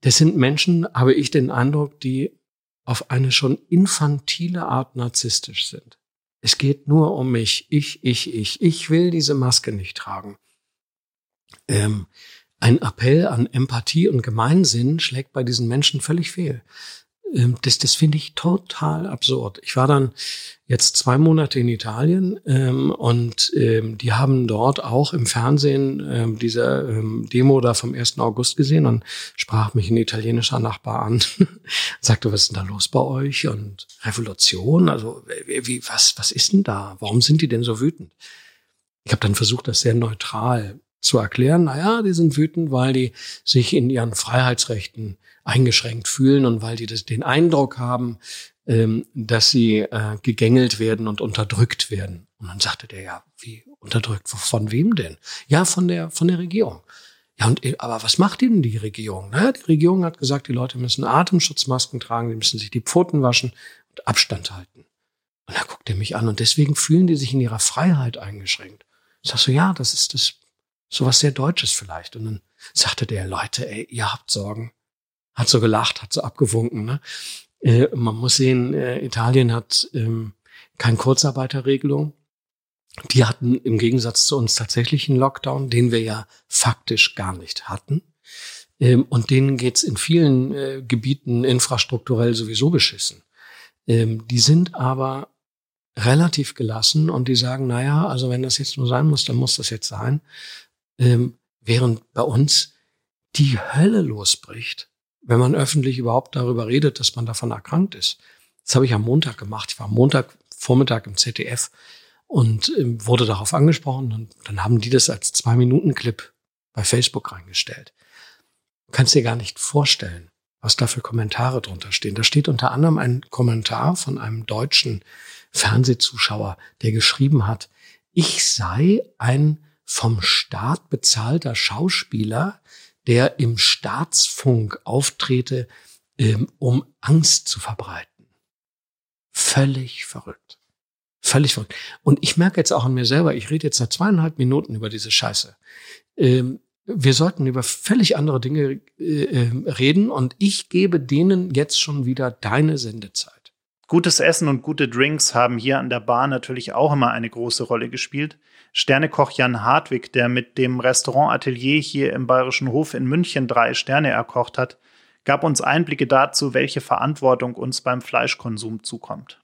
das sind Menschen, habe ich den Eindruck, die auf eine schon infantile Art narzisstisch sind. Es geht nur um mich. Ich, ich, ich. Ich will diese Maske nicht tragen. Ähm, ein Appell an Empathie und Gemeinsinn schlägt bei diesen Menschen völlig fehl. Ähm, das, das finde ich total absurd. Ich war dann jetzt zwei Monate in Italien ähm, und ähm, die haben dort auch im Fernsehen ähm, diese ähm, Demo da vom 1. August gesehen und sprach mich ein italienischer Nachbar an, [laughs] sagte, was ist denn da los bei euch und Revolution, also wie, was, was ist denn da? Warum sind die denn so wütend? Ich habe dann versucht, das sehr neutral zu erklären. Naja, die sind wütend, weil die sich in ihren Freiheitsrechten eingeschränkt fühlen und weil die das, den Eindruck haben, ähm, dass sie äh, gegängelt werden und unterdrückt werden. Und dann sagte der, ja, wie unterdrückt? Von wem denn? Ja, von der, von der Regierung. Ja, und, äh, aber was macht denn die Regierung? Naja, die Regierung hat gesagt, die Leute müssen Atemschutzmasken tragen, die müssen sich die Pfoten waschen und Abstand halten. Und da guckt er mich an und deswegen fühlen die sich in ihrer Freiheit eingeschränkt. Ich sag so, ja, das ist das, sowas sehr Deutsches vielleicht. Und dann sagte der, Leute, ey, ihr habt Sorgen hat so gelacht, hat so abgewunken. Ne? Äh, man muss sehen, äh, Italien hat ähm, keine Kurzarbeiterregelung. Die hatten im Gegensatz zu uns tatsächlich einen Lockdown, den wir ja faktisch gar nicht hatten. Ähm, und denen geht's in vielen äh, Gebieten infrastrukturell sowieso beschissen. Ähm, die sind aber relativ gelassen und die sagen, naja, also wenn das jetzt nur sein muss, dann muss das jetzt sein. Ähm, während bei uns die Hölle losbricht wenn man öffentlich überhaupt darüber redet, dass man davon erkrankt ist. Das habe ich am Montag gemacht. Ich war am Montag Vormittag im ZDF und ähm, wurde darauf angesprochen und dann haben die das als zwei Minuten Clip bei Facebook reingestellt. Du kannst dir gar nicht vorstellen, was da für Kommentare drunter stehen. Da steht unter anderem ein Kommentar von einem deutschen Fernsehzuschauer, der geschrieben hat, ich sei ein vom Staat bezahlter Schauspieler, der im Staatsfunk auftrete, ähm, um Angst zu verbreiten. Völlig verrückt. Völlig verrückt. Und ich merke jetzt auch an mir selber, ich rede jetzt seit zweieinhalb Minuten über diese Scheiße. Ähm, wir sollten über völlig andere Dinge äh, ähm, reden und ich gebe denen jetzt schon wieder deine Sendezeit. Gutes Essen und gute Drinks haben hier an der Bar natürlich auch immer eine große Rolle gespielt. Sternekoch Jan Hartwig, der mit dem Restaurant Atelier hier im Bayerischen Hof in München drei Sterne erkocht hat, gab uns Einblicke dazu, welche Verantwortung uns beim Fleischkonsum zukommt.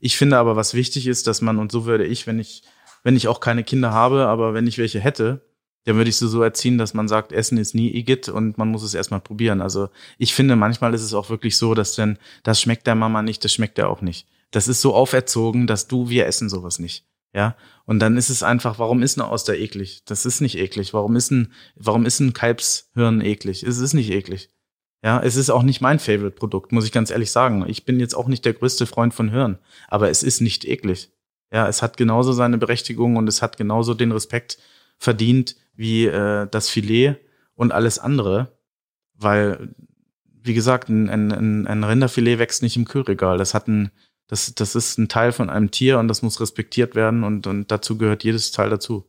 Ich finde aber, was wichtig ist, dass man, und so würde ich, wenn ich, wenn ich auch keine Kinder habe, aber wenn ich welche hätte, dann würde ich sie so erziehen, dass man sagt, Essen ist nie Igitt und man muss es erstmal probieren. Also ich finde, manchmal ist es auch wirklich so, dass dann, das schmeckt der Mama nicht, das schmeckt der auch nicht. Das ist so auferzogen, dass du, wir essen sowas nicht. Ja, und dann ist es einfach, warum ist eine Oster eklig? Das ist nicht eklig. Warum ist ein, warum ist ein Kalbshirn eklig? Es ist nicht eklig. Ja, es ist auch nicht mein Favorite-Produkt, muss ich ganz ehrlich sagen. Ich bin jetzt auch nicht der größte Freund von Hirn, aber es ist nicht eklig. Ja, es hat genauso seine Berechtigung und es hat genauso den Respekt verdient wie äh, das Filet und alles andere, weil, wie gesagt, ein, ein, ein Rinderfilet wächst nicht im Kühlregal. Das hat ein, das, das ist ein Teil von einem Tier und das muss respektiert werden und, und dazu gehört jedes Teil dazu.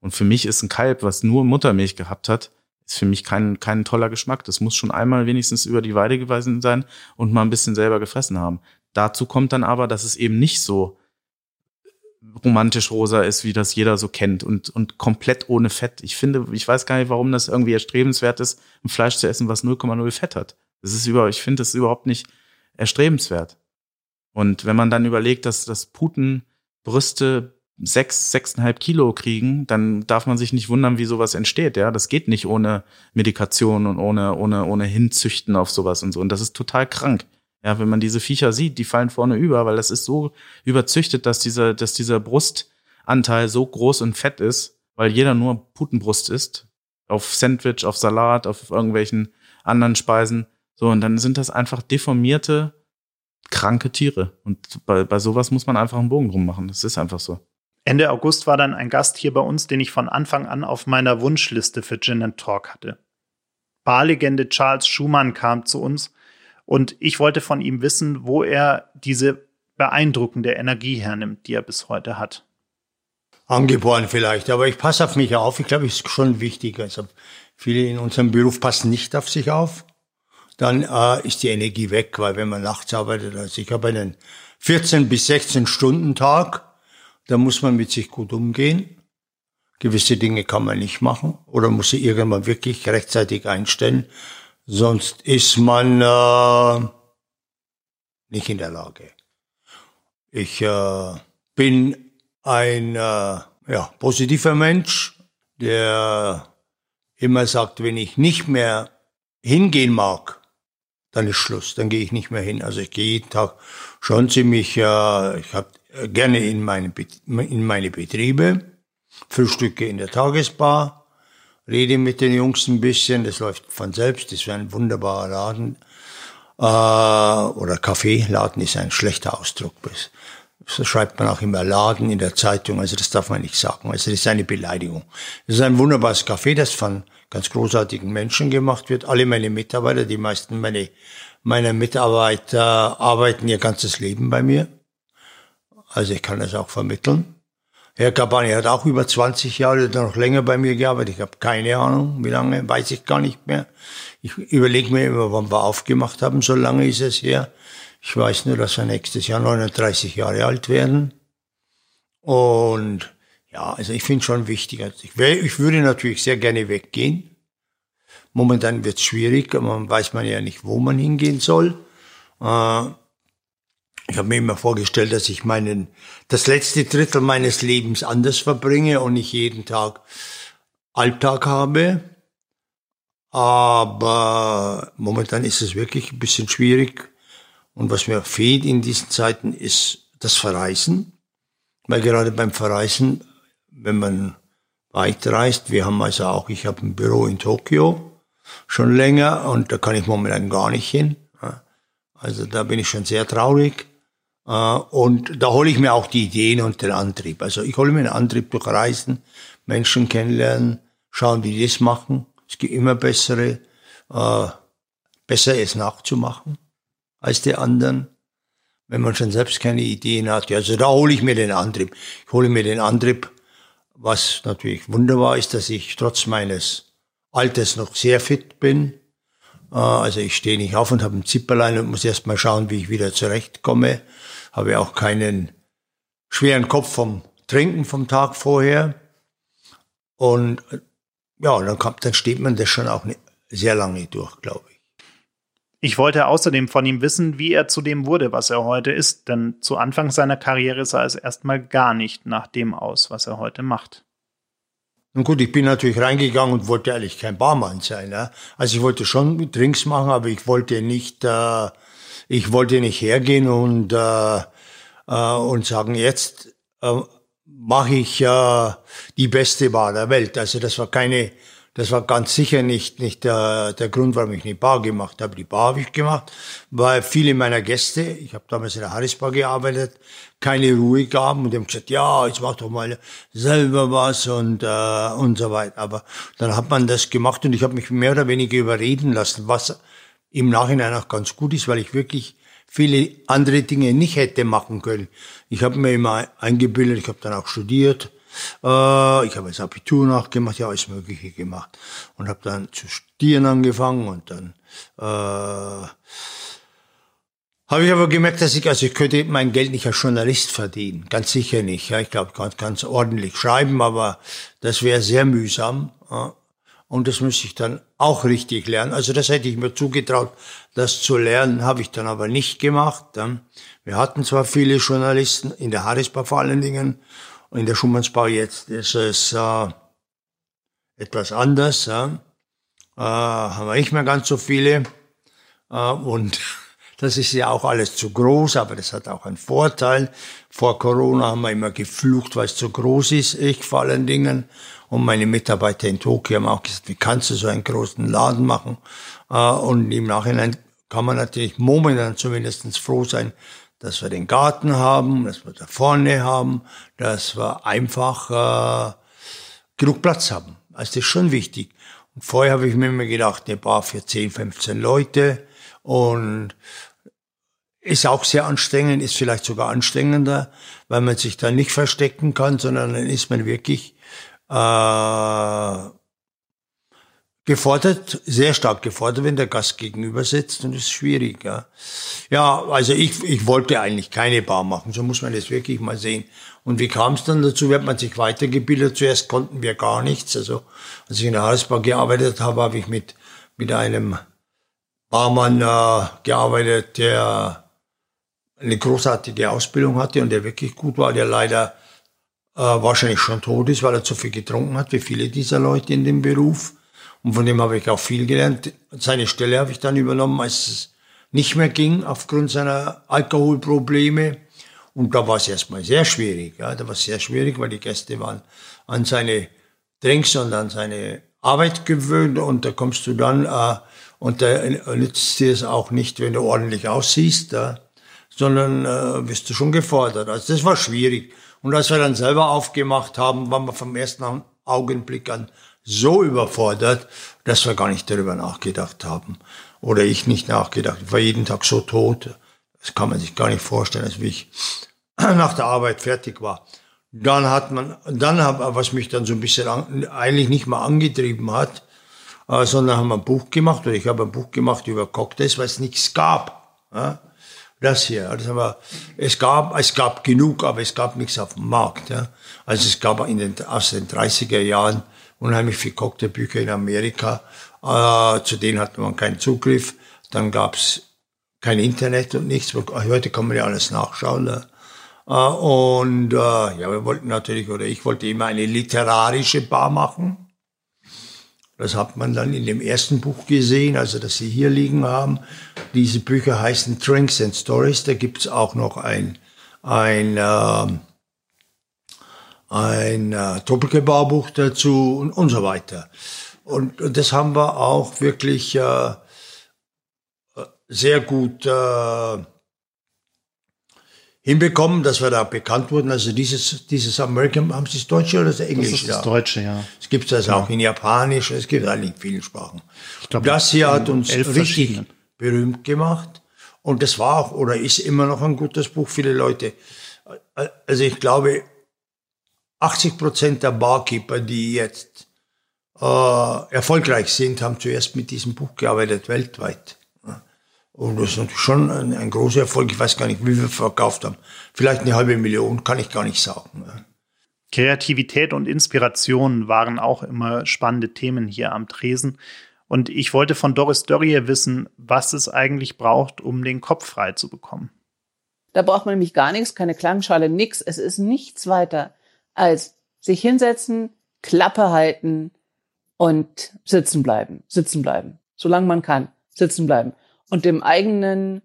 Und für mich ist ein Kalb, was nur Muttermilch gehabt hat, ist für mich kein, kein toller Geschmack. Das muss schon einmal wenigstens über die Weide gewesen sein und mal ein bisschen selber gefressen haben. Dazu kommt dann aber, dass es eben nicht so romantisch rosa ist, wie das jeder so kennt und, und komplett ohne Fett. Ich finde, ich weiß gar nicht, warum das irgendwie erstrebenswert ist, ein Fleisch zu essen, was 0,0 Fett hat. Das ist über, ich finde das überhaupt nicht erstrebenswert. Und wenn man dann überlegt, dass, dass Putenbrüste sechs, sechseinhalb Kilo kriegen, dann darf man sich nicht wundern, wie sowas entsteht. Ja, das geht nicht ohne Medikation und ohne, ohne, ohne Hinzüchten auf sowas und so. Und das ist total krank. Ja, wenn man diese Viecher sieht, die fallen vorne über, weil das ist so überzüchtet, dass dieser, dass dieser Brustanteil so groß und fett ist, weil jeder nur Putenbrust isst. Auf Sandwich, auf Salat, auf irgendwelchen anderen Speisen. So, und dann sind das einfach deformierte, kranke Tiere. Und bei, bei sowas muss man einfach einen Bogen drum machen. Das ist einfach so. Ende August war dann ein Gast hier bei uns, den ich von Anfang an auf meiner Wunschliste für Gin and Talk hatte. Barlegende Charles Schumann kam zu uns und ich wollte von ihm wissen, wo er diese beeindruckende Energie hernimmt, die er bis heute hat. Angeboren vielleicht, aber ich passe auf mich auf. Ich glaube, es ist schon wichtig. Also viele in unserem Beruf passen nicht auf sich auf. Dann äh, ist die Energie weg, weil wenn man nachts arbeitet, also ich habe einen 14 bis 16 Stunden Tag, da muss man mit sich gut umgehen. Gewisse Dinge kann man nicht machen oder muss sie irgendwann wirklich rechtzeitig einstellen. Sonst ist man äh, nicht in der Lage. Ich äh, bin ein äh, ja, positiver Mensch, der immer sagt, wenn ich nicht mehr hingehen mag, dann ist Schluss, dann gehe ich nicht mehr hin. Also ich gehe jeden Tag schon ziemlich, äh, ich habe gerne in meine, in meine Betriebe, frühstücke in der Tagesbar, rede mit den Jungs ein bisschen, das läuft von selbst, das ist ein wunderbarer Laden. Äh, oder Kaffeeladen ist ein schlechter Ausdruck. So schreibt man auch immer Laden in der Zeitung, also das darf man nicht sagen. Also das ist eine Beleidigung. Das ist ein wunderbares Café, das von ganz großartigen Menschen gemacht wird. Alle meine Mitarbeiter, die meisten meine, meiner Mitarbeiter arbeiten ihr ganzes Leben bei mir. Also ich kann das auch vermitteln. Herr Kabani hat auch über 20 Jahre oder noch länger bei mir gearbeitet. Ich habe keine Ahnung, wie lange, weiß ich gar nicht mehr. Ich überlege mir immer, wann wir aufgemacht haben. So lange ist es her. Ich weiß nur, dass wir nächstes Jahr 39 Jahre alt werden. Und ja, also ich finde schon wichtig. Also ich, wär, ich würde natürlich sehr gerne weggehen. Momentan wird es schwierig, man weiß man ja nicht, wo man hingehen soll. Äh, ich habe mir immer vorgestellt, dass ich meinen, das letzte Drittel meines Lebens anders verbringe und nicht jeden Tag Alltag habe. Aber momentan ist es wirklich ein bisschen schwierig. Und was mir fehlt in diesen Zeiten ist das Verreisen. Weil gerade beim Verreisen, wenn man weit reist, wir haben also auch, ich habe ein Büro in Tokio schon länger und da kann ich momentan gar nicht hin. Also da bin ich schon sehr traurig. Äh, und da hole ich mir auch die Ideen und den Antrieb. Also ich hole mir den Antrieb durch Reisen, Menschen kennenlernen, schauen, wie die das machen. Es gibt immer bessere, äh, besser es nachzumachen als die anderen, wenn man schon selbst keine Ideen hat. Also da hole ich mir den Antrieb. Ich hole mir den Antrieb, was natürlich wunderbar ist, dass ich trotz meines Alters noch sehr fit bin. Äh, also ich stehe nicht auf und habe ein Zipperlein und muss erst mal schauen, wie ich wieder zurechtkomme habe auch keinen schweren Kopf vom Trinken vom Tag vorher. Und ja, dann, kommt, dann steht man das schon auch sehr lange durch, glaube ich. Ich wollte außerdem von ihm wissen, wie er zu dem wurde, was er heute ist, denn zu Anfang seiner Karriere sah es erstmal gar nicht nach dem aus, was er heute macht. Nun gut, ich bin natürlich reingegangen und wollte eigentlich kein Barmann sein. Ne? Also ich wollte schon Drinks machen, aber ich wollte nicht äh, ich wollte nicht hergehen und, äh, äh, und sagen, jetzt äh, mache ich äh, die beste Bar der Welt. Also das war keine, das war ganz sicher nicht, nicht der, der Grund, warum ich eine Bar gemacht habe. Die Bar habe ich gemacht, weil viele meiner Gäste, ich habe damals in der Harris Bar gearbeitet, keine Ruhe gaben und haben gesagt, ja, jetzt mach doch mal selber was und, äh, und so weiter. Aber dann hat man das gemacht und ich habe mich mehr oder weniger überreden lassen, was im Nachhinein auch ganz gut ist, weil ich wirklich viele andere Dinge nicht hätte machen können. Ich habe mir immer eingebildet, ich habe dann auch studiert, äh, ich habe das Abitur nachgemacht, ja alles Mögliche gemacht und habe dann zu studieren angefangen und dann äh, habe ich aber gemerkt, dass ich, also ich könnte mein Geld nicht als Journalist verdienen, ganz sicher nicht. Ja, ich glaube, ich kann ganz ordentlich schreiben, aber das wäre sehr mühsam. Ja. Und das müsste ich dann auch richtig lernen. Also das hätte ich mir zugetraut, das zu lernen, habe ich dann aber nicht gemacht. Wir hatten zwar viele Journalisten, in der Harrisbar vor allen Dingen, in der Schumannsbau jetzt ist es äh, etwas anders. Ja. Äh, haben wir nicht mehr ganz so viele. Äh, und [laughs] das ist ja auch alles zu groß, aber das hat auch einen Vorteil. Vor Corona haben wir immer geflucht, weil es zu groß ist, ich vor allen Dingen. Und meine Mitarbeiter in Tokio haben auch gesagt, wie kannst du so einen großen Laden machen? Äh, und im Nachhinein kann man natürlich momentan zumindest froh sein, dass wir den Garten haben, dass wir da vorne haben, dass wir einfach äh, genug Platz haben. Also das ist schon wichtig. Und vorher habe ich mir immer gedacht, eine Bar für 10, 15 Leute und ist auch sehr anstrengend, ist vielleicht sogar anstrengender, weil man sich da nicht verstecken kann, sondern dann ist man wirklich äh, gefordert, sehr stark gefordert, wenn der Gast gegenüber sitzt und das ist schwierig. Ja, ja also ich, ich wollte eigentlich keine Bar machen, so muss man das wirklich mal sehen. Und wie kam es dann dazu? Wird man sich weitergebildet? Zuerst konnten wir gar nichts. Also als ich in der Hausbar gearbeitet habe, habe ich mit, mit einem Barmann äh, gearbeitet, der eine großartige Ausbildung hatte und der wirklich gut war, der leider äh, wahrscheinlich schon tot ist, weil er zu viel getrunken hat, wie viele dieser Leute in dem Beruf. Und von dem habe ich auch viel gelernt. Seine Stelle habe ich dann übernommen, als es nicht mehr ging, aufgrund seiner Alkoholprobleme. Und da war es erstmal sehr schwierig. Ja, da war es sehr schwierig, weil die Gäste waren an seine Drinks und an seine Arbeit gewöhnt. Und da kommst du dann, äh, und da nützt dir es auch nicht, wenn du ordentlich aussiehst, äh, sondern äh, wirst du schon gefordert. Also das war schwierig. Und als wir dann selber aufgemacht haben, waren wir vom ersten Augenblick an so überfordert, dass wir gar nicht darüber nachgedacht haben. Oder ich nicht nachgedacht. Ich war jeden Tag so tot. Das kann man sich gar nicht vorstellen, als wie ich [clears throat] nach der Arbeit fertig war. Dann hat man, dann hab, was mich dann so ein bisschen an, eigentlich nicht mal angetrieben hat, äh, sondern haben ein Buch gemacht, oder ich habe ein Buch gemacht über Cocktails, weil es nichts gab. Das hier, das es gab, es gab genug, aber es gab nichts auf dem Markt. Also es gab in den, aus den 30er Jahren unheimlich viele Cocktailbücher in Amerika. Äh, zu denen hatte man keinen Zugriff. Dann gab's kein Internet und nichts. Heute kann man ja alles nachschauen. Ne? Äh, und äh, ja, wir wollten natürlich, oder ich wollte immer eine literarische Bar machen. Das hat man dann in dem ersten Buch gesehen, also das Sie hier liegen haben. Diese Bücher heißen Drinks and Stories. Da gibt's auch noch ein, ein äh, ein äh, Doppelgebaubuch dazu und, und so weiter. Und, und das haben wir auch wirklich äh, sehr gut äh, hinbekommen, dass wir da bekannt wurden. Also dieses, dieses American, haben Sie das Deutsche oder das Englische? Das ist das Deutsche, ja. Es gibt das ja. auch in Japanisch, es gibt eigentlich in vielen Sprachen. Ich glaub, das hier hat uns richtig berühmt gemacht. Und das war auch oder ist immer noch ein gutes Buch. Viele Leute, äh, also ich glaube, 80 Prozent der Barkeeper, die jetzt äh, erfolgreich sind, haben zuerst mit diesem Buch gearbeitet, weltweit. Und das ist natürlich schon ein, ein großer Erfolg. Ich weiß gar nicht, wie wir verkauft haben. Vielleicht eine halbe Million, kann ich gar nicht sagen. Kreativität und Inspiration waren auch immer spannende Themen hier am Tresen. Und ich wollte von Doris Dörrie wissen, was es eigentlich braucht, um den Kopf frei zu bekommen. Da braucht man nämlich gar nichts, keine Klangschale, nichts. Es ist nichts weiter als sich hinsetzen, Klappe halten und sitzen bleiben, sitzen bleiben, solange man kann, sitzen bleiben und dem eigenen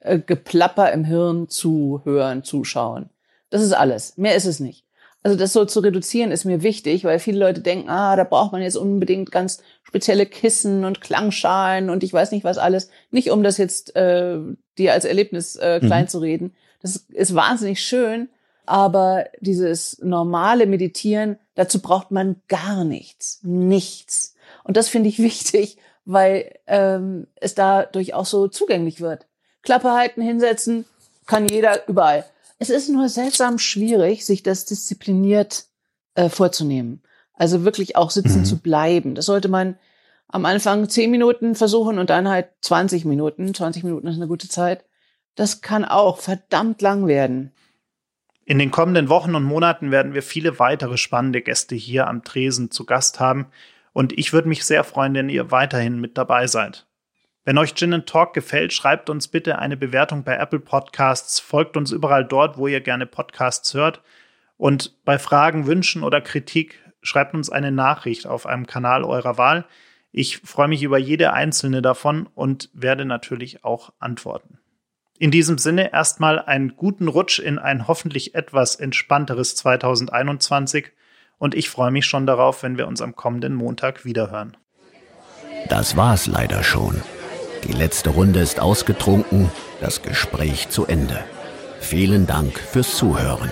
äh, Geplapper im Hirn zuhören, zuschauen. Das ist alles. Mehr ist es nicht. Also das so zu reduzieren ist mir wichtig, weil viele Leute denken, ah, da braucht man jetzt unbedingt ganz spezielle Kissen und Klangschalen und ich weiß nicht was alles. Nicht um das jetzt äh, dir als Erlebnis äh, klein mhm. zu reden. Das ist wahnsinnig schön, aber dieses normale Meditieren, dazu braucht man gar nichts, nichts. Und das finde ich [laughs] wichtig, weil ähm, es dadurch auch so zugänglich wird. Klappe halten, hinsetzen, kann jeder überall. Es ist nur seltsam schwierig, sich das diszipliniert äh, vorzunehmen. Also wirklich auch sitzen mhm. zu bleiben. Das sollte man am Anfang zehn Minuten versuchen und dann halt 20 Minuten. 20 Minuten ist eine gute Zeit. Das kann auch verdammt lang werden. In den kommenden Wochen und Monaten werden wir viele weitere spannende Gäste hier am Tresen zu Gast haben und ich würde mich sehr freuen, wenn ihr weiterhin mit dabei seid. Wenn euch Gin Talk gefällt, schreibt uns bitte eine Bewertung bei Apple Podcasts, folgt uns überall dort, wo ihr gerne Podcasts hört Und bei Fragen, Wünschen oder Kritik schreibt uns eine Nachricht auf einem Kanal eurer Wahl. Ich freue mich über jede einzelne davon und werde natürlich auch antworten. In diesem Sinne erstmal einen guten Rutsch in ein hoffentlich etwas entspannteres 2021 und ich freue mich schon darauf, wenn wir uns am kommenden Montag wiederhören. Das war's leider schon. Die letzte Runde ist ausgetrunken, das Gespräch zu Ende. Vielen Dank fürs Zuhören.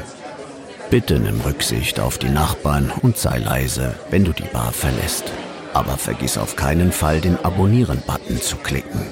Bitte nimm Rücksicht auf die Nachbarn und sei leise, wenn du die Bar verlässt. Aber vergiss auf keinen Fall, den Abonnieren-Button zu klicken.